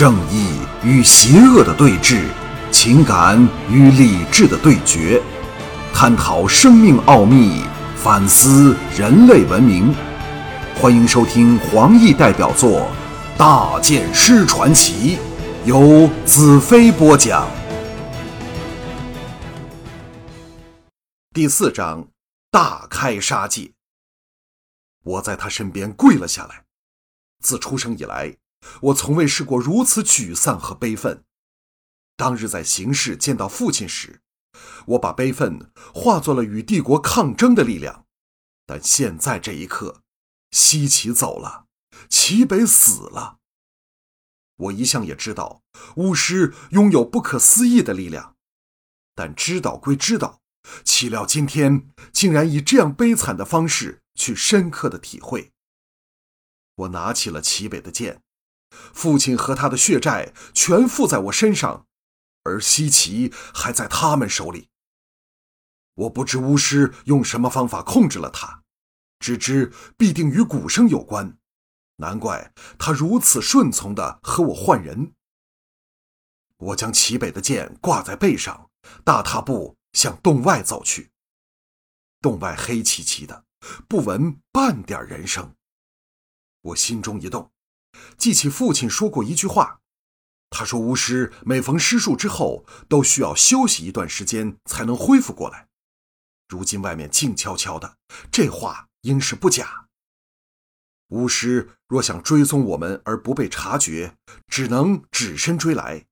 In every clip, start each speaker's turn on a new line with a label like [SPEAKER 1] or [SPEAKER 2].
[SPEAKER 1] 正义与邪恶的对峙，情感与理智的对决，探讨生命奥秘，反思人类文明。欢迎收听黄奕代表作《大剑师传奇》，由子飞播讲。第四章：大开杀戒。我在他身边跪了下来。自出生以来。我从未试过如此沮丧和悲愤。当日在行事见到父亲时，我把悲愤化作了与帝国抗争的力量。但现在这一刻，西岐走了，齐北死了。我一向也知道巫师拥有不可思议的力量，但知道归知道，岂料今天竟然以这样悲惨的方式去深刻的体会。我拿起了齐北的剑。父亲和他的血债全付在我身上，而西岐还在他们手里。我不知巫师用什么方法控制了他，只知必定与鼓声有关。难怪他如此顺从的和我换人。我将齐北的剑挂在背上，大踏步向洞外走去。洞外黑漆漆的，不闻半点人声。我心中一动。记起父亲说过一句话，他说：“巫师每逢施术之后，都需要休息一段时间才能恢复过来。”如今外面静悄悄的，这话应是不假。巫师若想追踪我们而不被察觉，只能只身追来，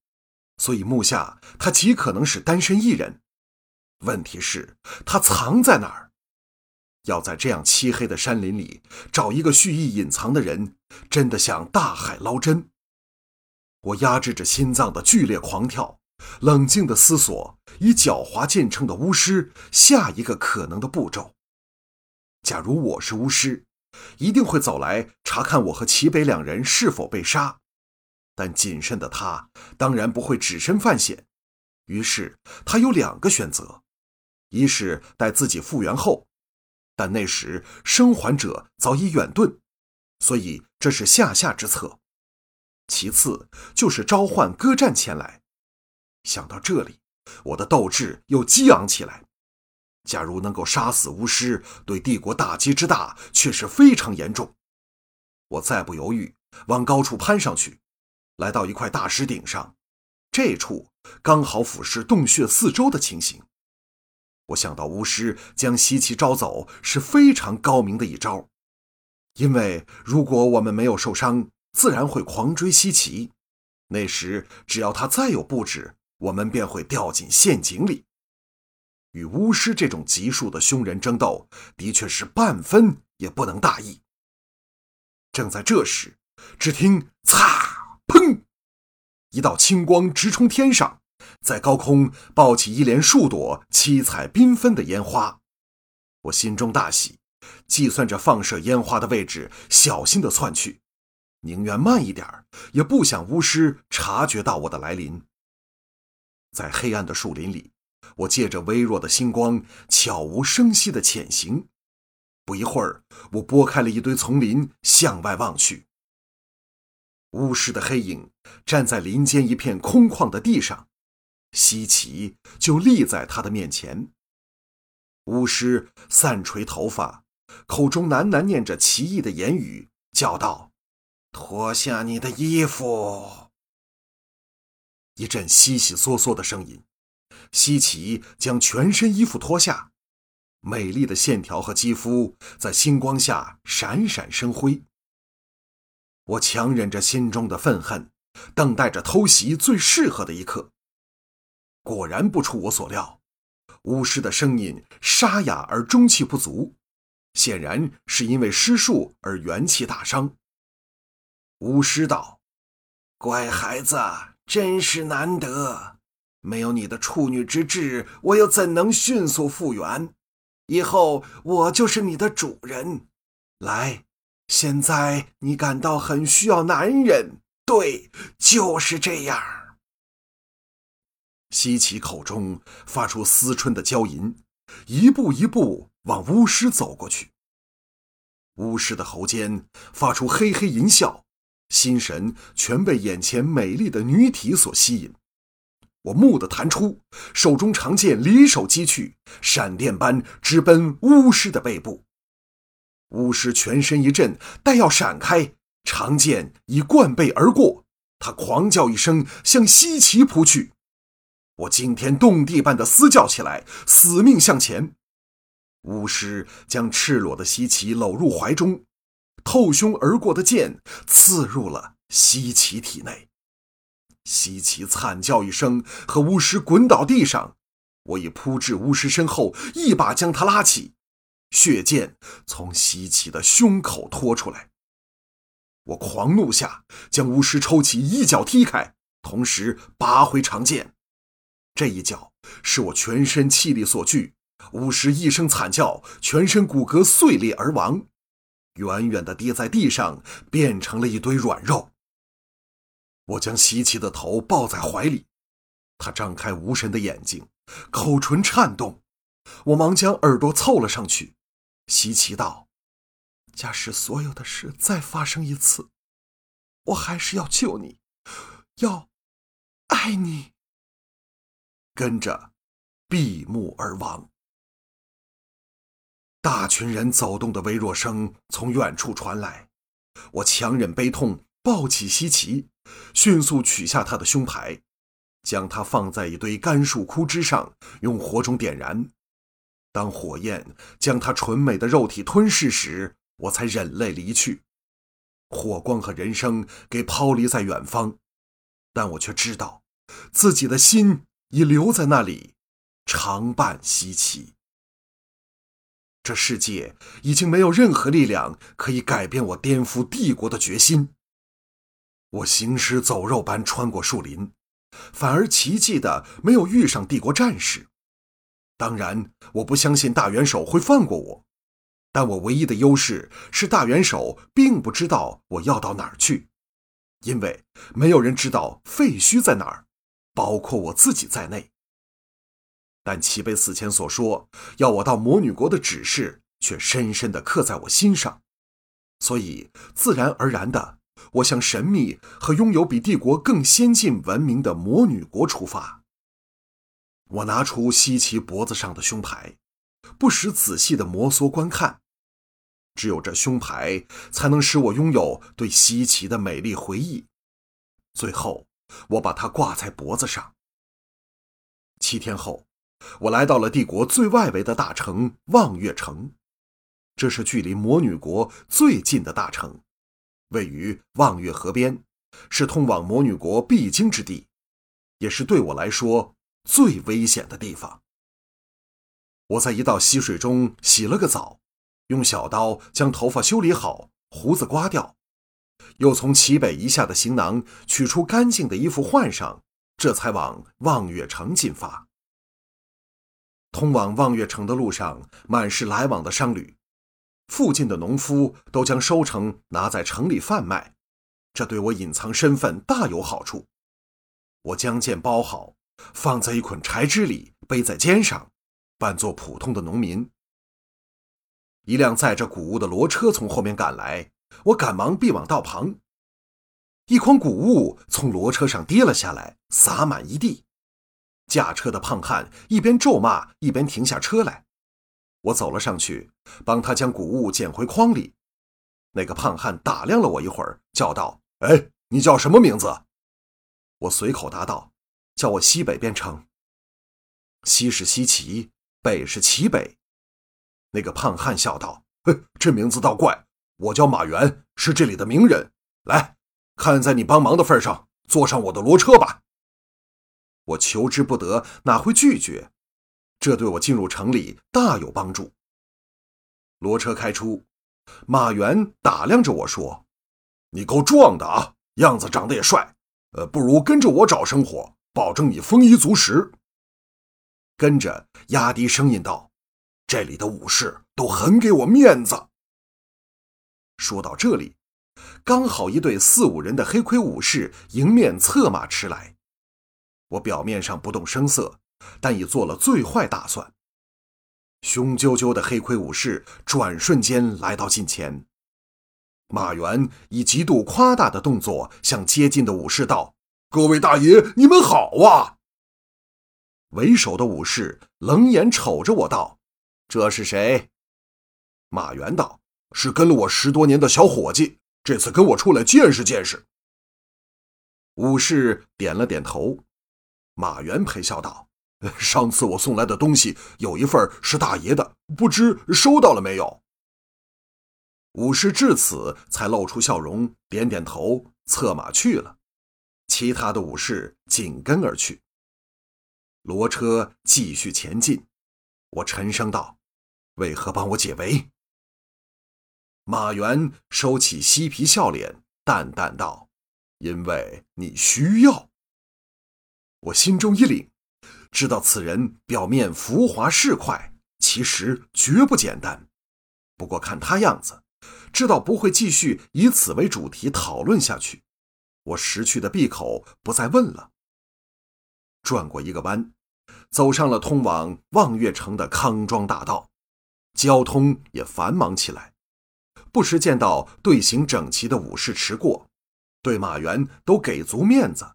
[SPEAKER 1] 所以目下他极可能是单身一人。问题是，他藏在哪儿？要在这样漆黑的山林里找一个蓄意隐藏的人，真的像大海捞针。我压制着心脏的剧烈狂跳，冷静地思索以狡猾见称的巫师下一个可能的步骤。假如我是巫师，一定会走来查看我和齐北两人是否被杀。但谨慎的他当然不会只身犯险，于是他有两个选择：一是待自己复原后。但那时生还者早已远遁，所以这是下下之策。其次就是召唤歌战前来。想到这里，我的斗志又激昂起来。假如能够杀死巫师，对帝国打击之大却是非常严重。我再不犹豫，往高处攀上去，来到一块大石顶上，这处刚好俯视洞穴四周的情形。我想到巫师将西岐招走是非常高明的一招，因为如果我们没有受伤，自然会狂追西岐。那时只要他再有布置，我们便会掉进陷阱里。与巫师这种级数的凶人争斗，的确是半分也不能大意。正在这时，只听“擦”“砰”，一道青光直冲天上。在高空爆起一连数朵七彩缤纷的烟花，我心中大喜，计算着放射烟花的位置，小心地窜去，宁愿慢一点也不想巫师察觉到我的来临。在黑暗的树林里，我借着微弱的星光，悄无声息地潜行。不一会儿，我拨开了一堆丛林，向外望去，巫师的黑影站在林间一片空旷的地上。西岐就立在他的面前。巫师散垂头发，口中喃喃念着奇异的言语，叫道：“脱下你的衣服。”一阵悉悉嗦嗦的声音，西岐将全身衣服脱下，美丽的线条和肌肤在星光下闪闪生辉。我强忍着心中的愤恨，等待着偷袭最适合的一刻。果然不出我所料，巫师的声音沙哑而中气不足，显然是因为施术而元气大伤。巫师道：“乖孩子，真是难得，没有你的处女之志，我又怎能迅速复原？以后我就是你的主人。来，现在你感到很需要男人，对，就是这样。”西岐口中发出思春的娇吟，一步一步往巫师走过去。巫师的喉间发出嘿嘿淫笑，心神全被眼前美丽的女体所吸引。我蓦地弹出，手中长剑离手击去，闪电般直奔巫师的背部。巫师全身一震，待要闪开，长剑已贯背而过。他狂叫一声，向西岐扑去。我惊天动地般的嘶叫起来，死命向前。巫师将赤裸的西岐搂入怀中，透胸而过的剑刺入了西岐体内。西岐惨叫一声，和巫师滚倒地上。我已扑至巫师身后，一把将他拉起，血剑从西岐的胸口拖出来。我狂怒下，将巫师抽起，一脚踢开，同时拔回长剑。这一脚是我全身气力所聚，巫师一声惨叫，全身骨骼碎裂而亡，远远的跌在地上，变成了一堆软肉。我将西奇的头抱在怀里，他张开无神的眼睛，口唇颤动。我忙将耳朵凑了上去。西奇道。假使所有的事再发生一次，我还是要救你，要爱你。跟着，闭目而亡。大群人走动的微弱声从远处传来，我强忍悲痛，抱起西岐，迅速取下他的胸牌，将它放在一堆干树枯枝上，用火种点燃。当火焰将他纯美的肉体吞噬时，我才忍泪离去，火光和人生给抛离在远方，但我却知道，自己的心已留在那里，常伴西岐。这世界已经没有任何力量可以改变我颠覆帝国的决心。我行尸走肉般穿过树林，反而奇迹的没有遇上帝国战士。当然，我不相信大元首会放过我。但我唯一的优势是，大元首并不知道我要到哪儿去，因为没有人知道废墟在哪儿，包括我自己在内。但齐贝死前所说要我到魔女国的指示，却深深地刻在我心上，所以自然而然的，我向神秘和拥有比帝国更先进文明的魔女国出发。我拿出西岐脖子上的胸牌，不时仔细地摩挲观看。只有这胸牌，才能使我拥有对西岐的美丽回忆。最后，我把它挂在脖子上。七天后，我来到了帝国最外围的大城望月城，这是距离魔女国最近的大城，位于望月河边，是通往魔女国必经之地，也是对我来说最危险的地方。我在一道溪水中洗了个澡。用小刀将头发修理好，胡子刮掉，又从齐北一下的行囊取出干净的衣服换上，这才往望月城进发。通往望月城的路上满是来往的商旅，附近的农夫都将收成拿在城里贩卖，这对我隐藏身份大有好处。我将剑包好，放在一捆柴枝里，背在肩上，扮作普通的农民。一辆载着谷物的骡车从后面赶来，我赶忙避往道旁。一筐谷物从骡车上跌了下来，洒满一地。驾车的胖汉一边咒骂，一边停下车来。我走了上去，帮他将谷物捡回筐里。那个胖汉打量了我一会儿，叫道：“哎，你叫什么名字？”我随口答道：“叫我西北边城。西是西岐，北是齐北。”那个胖汉笑道：“嘿，这名字倒怪。我叫马原，是这里的名人。来，看在你帮忙的份上，坐上我的骡车吧。”我求之不得，哪会拒绝？这对我进入城里大有帮助。骡车开出，马原打量着我说：“你够壮的啊，样子长得也帅。呃，不如跟着我找生活，保证你丰衣足食。”跟着压低声音道。这里的武士都很给我面子。说到这里，刚好一队四五人的黑盔武士迎面策马驰来。我表面上不动声色，但已做了最坏打算。雄赳赳的黑盔武士转瞬间来到近前，马原以极度夸大的动作向接近的武士道：“各位大爷，你们好啊！”为首的武士冷眼瞅着我道：“这是谁？”马原道：“是跟了我十多年的小伙计，这次跟我出来见识见识。”武士点了点头。马原陪笑道：“上次我送来的东西有一份是大爷的，不知收到了没有？”武士至此才露出笑容，点点头，策马去了。其他的武士紧跟而去。骡车继续前进。我沉声道：“为何帮我解围？”马原收起嬉皮笑脸，淡淡道：“因为你需要。”我心中一凛，知道此人表面浮华市侩，其实绝不简单。不过看他样子。知道不会继续以此为主题讨论下去，我识趣的闭口不再问了。转过一个弯，走上了通往望月城的康庄大道，交通也繁忙起来。不时见到队形整齐的武士驰过，对马原都给足面子，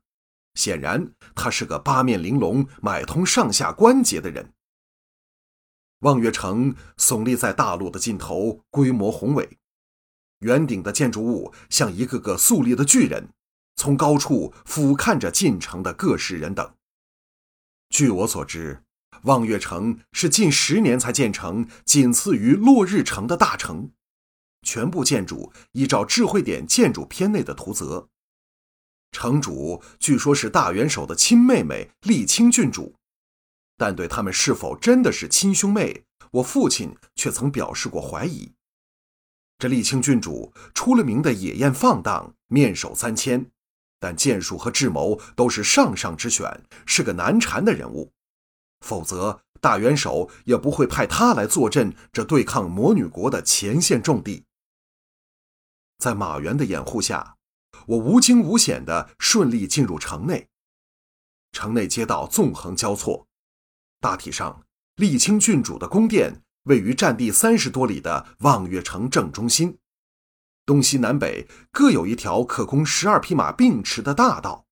[SPEAKER 1] 显然他是个八面玲珑、买通上下关节的人。望月城耸立在大路的尽头，规模宏伟。圆顶的建筑物像一个个肃立的巨人，从高处俯瞰着进城的各式人等。据我所知，望月城是近十年才建成，仅次于落日城的大城。全部建筑依照智慧点建筑篇内的图则。城主据说是大元首的亲妹妹丽清郡主，但对他们是否真的是亲兄妹，我父亲却曾表示过怀疑。这丽清郡主出了名的野艳放荡，面首三千，但剑术和智谋都是上上之选，是个难缠的人物。否则，大元首也不会派他来坐镇这对抗魔女国的前线重地。在马原的掩护下，我无惊无险地顺利进入城内。城内街道纵横交错，大体上，丽清郡主的宫殿。位于占地三十多里的望月城正中心，东西南北各有一条可供十二匹马并驰的大道，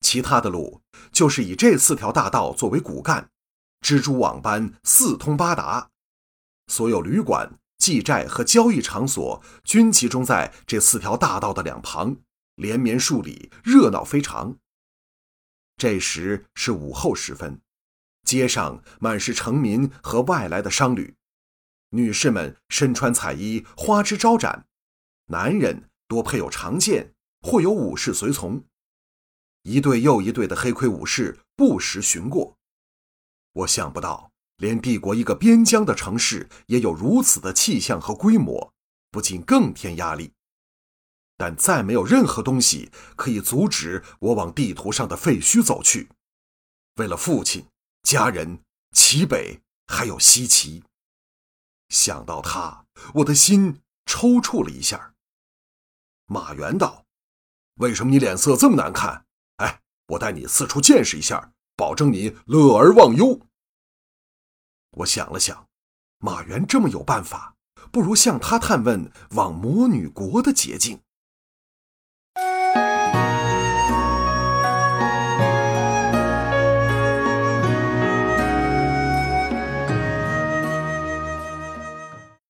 [SPEAKER 1] 其他的路就是以这四条大道作为骨干，蜘蛛网般四通八达。所有旅馆、寄债和交易场所均集中在这四条大道的两旁，连绵数里，热闹非常。这时是午后时分。街上满是城民和外来的商旅，女士们身穿彩衣，花枝招展；男人多配有长剑，或有武士随从。一队又一队的黑盔武士不时巡过。我想不到，连帝国一个边疆的城市也有如此的气象和规模，不禁更添压力。但再没有任何东西可以阻止我往地图上的废墟走去。为了父亲。家人，齐北还有西岐。想到他，我的心抽搐了一下。马原道：“为什么你脸色这么难看？哎，我带你四处见识一下，保证你乐而忘忧。”我想了想，马原这么有办法，不如向他探问往魔女国的捷径。